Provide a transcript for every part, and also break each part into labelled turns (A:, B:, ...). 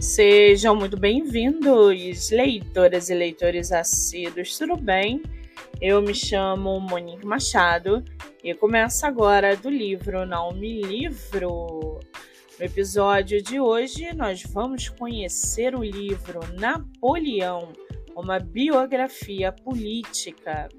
A: Sejam muito bem-vindos, leitoras e leitores assíduos, tudo bem? Eu me chamo Monique Machado e começo agora do livro Não Me Livro. No episódio de hoje, nós vamos conhecer o livro Napoleão, uma biografia política.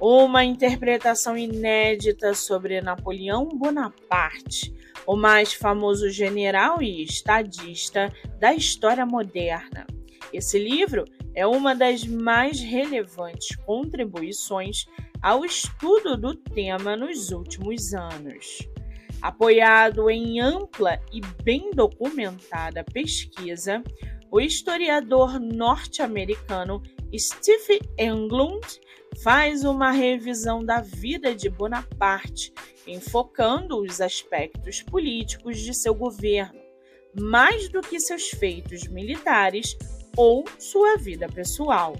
A: Uma interpretação inédita sobre Napoleão Bonaparte o mais famoso general e estadista da história moderna. Esse livro é uma das mais relevantes contribuições ao estudo do tema nos últimos anos. Apoiado em ampla e bem documentada pesquisa, o historiador norte-americano Steve Englund faz uma revisão da vida de Bonaparte, enfocando os aspectos políticos de seu governo, mais do que seus feitos militares ou sua vida pessoal.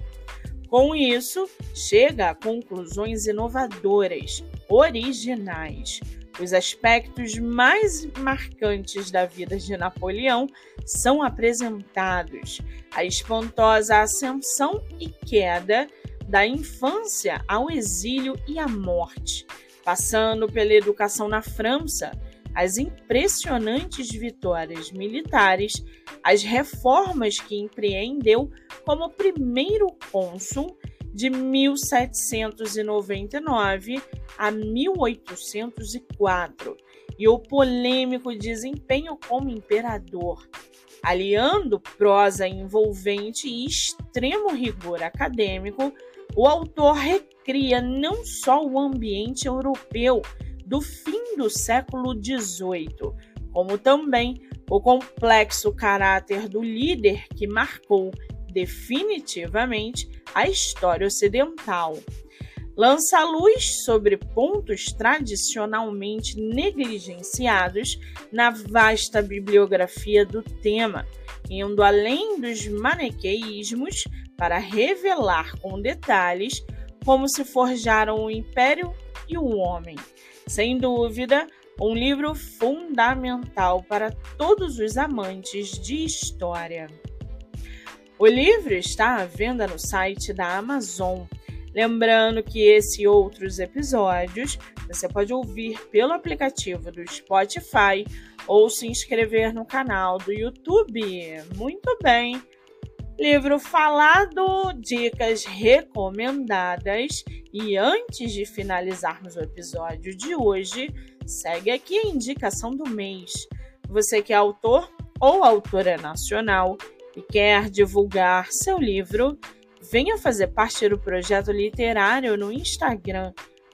A: Com isso, chega a conclusões inovadoras, originais. Os aspectos mais marcantes da vida de Napoleão são apresentados: a espantosa ascensão e queda da infância ao exílio e à morte, passando pela educação na França, as impressionantes vitórias militares, as reformas que empreendeu como primeiro cônsul de 1799 a 1804 e o polêmico desempenho como imperador, aliando prosa envolvente e extremo rigor acadêmico o autor recria não só o ambiente europeu do fim do século XVIII, como também o complexo caráter do líder que marcou definitivamente a história ocidental. Lança luz sobre pontos tradicionalmente negligenciados na vasta bibliografia do tema, indo além dos maniqueísmos para revelar com detalhes como se forjaram o império e o homem. Sem dúvida, um livro fundamental para todos os amantes de história. O livro está à venda no site da Amazon. Lembrando que esse e outros episódios você pode ouvir pelo aplicativo do Spotify ou se inscrever no canal do YouTube. Muito bem! Livro falado, dicas recomendadas. E antes de finalizarmos o episódio de hoje, segue aqui a indicação do mês. Você que é autor ou autora nacional e quer divulgar seu livro, venha fazer parte do projeto literário no Instagram,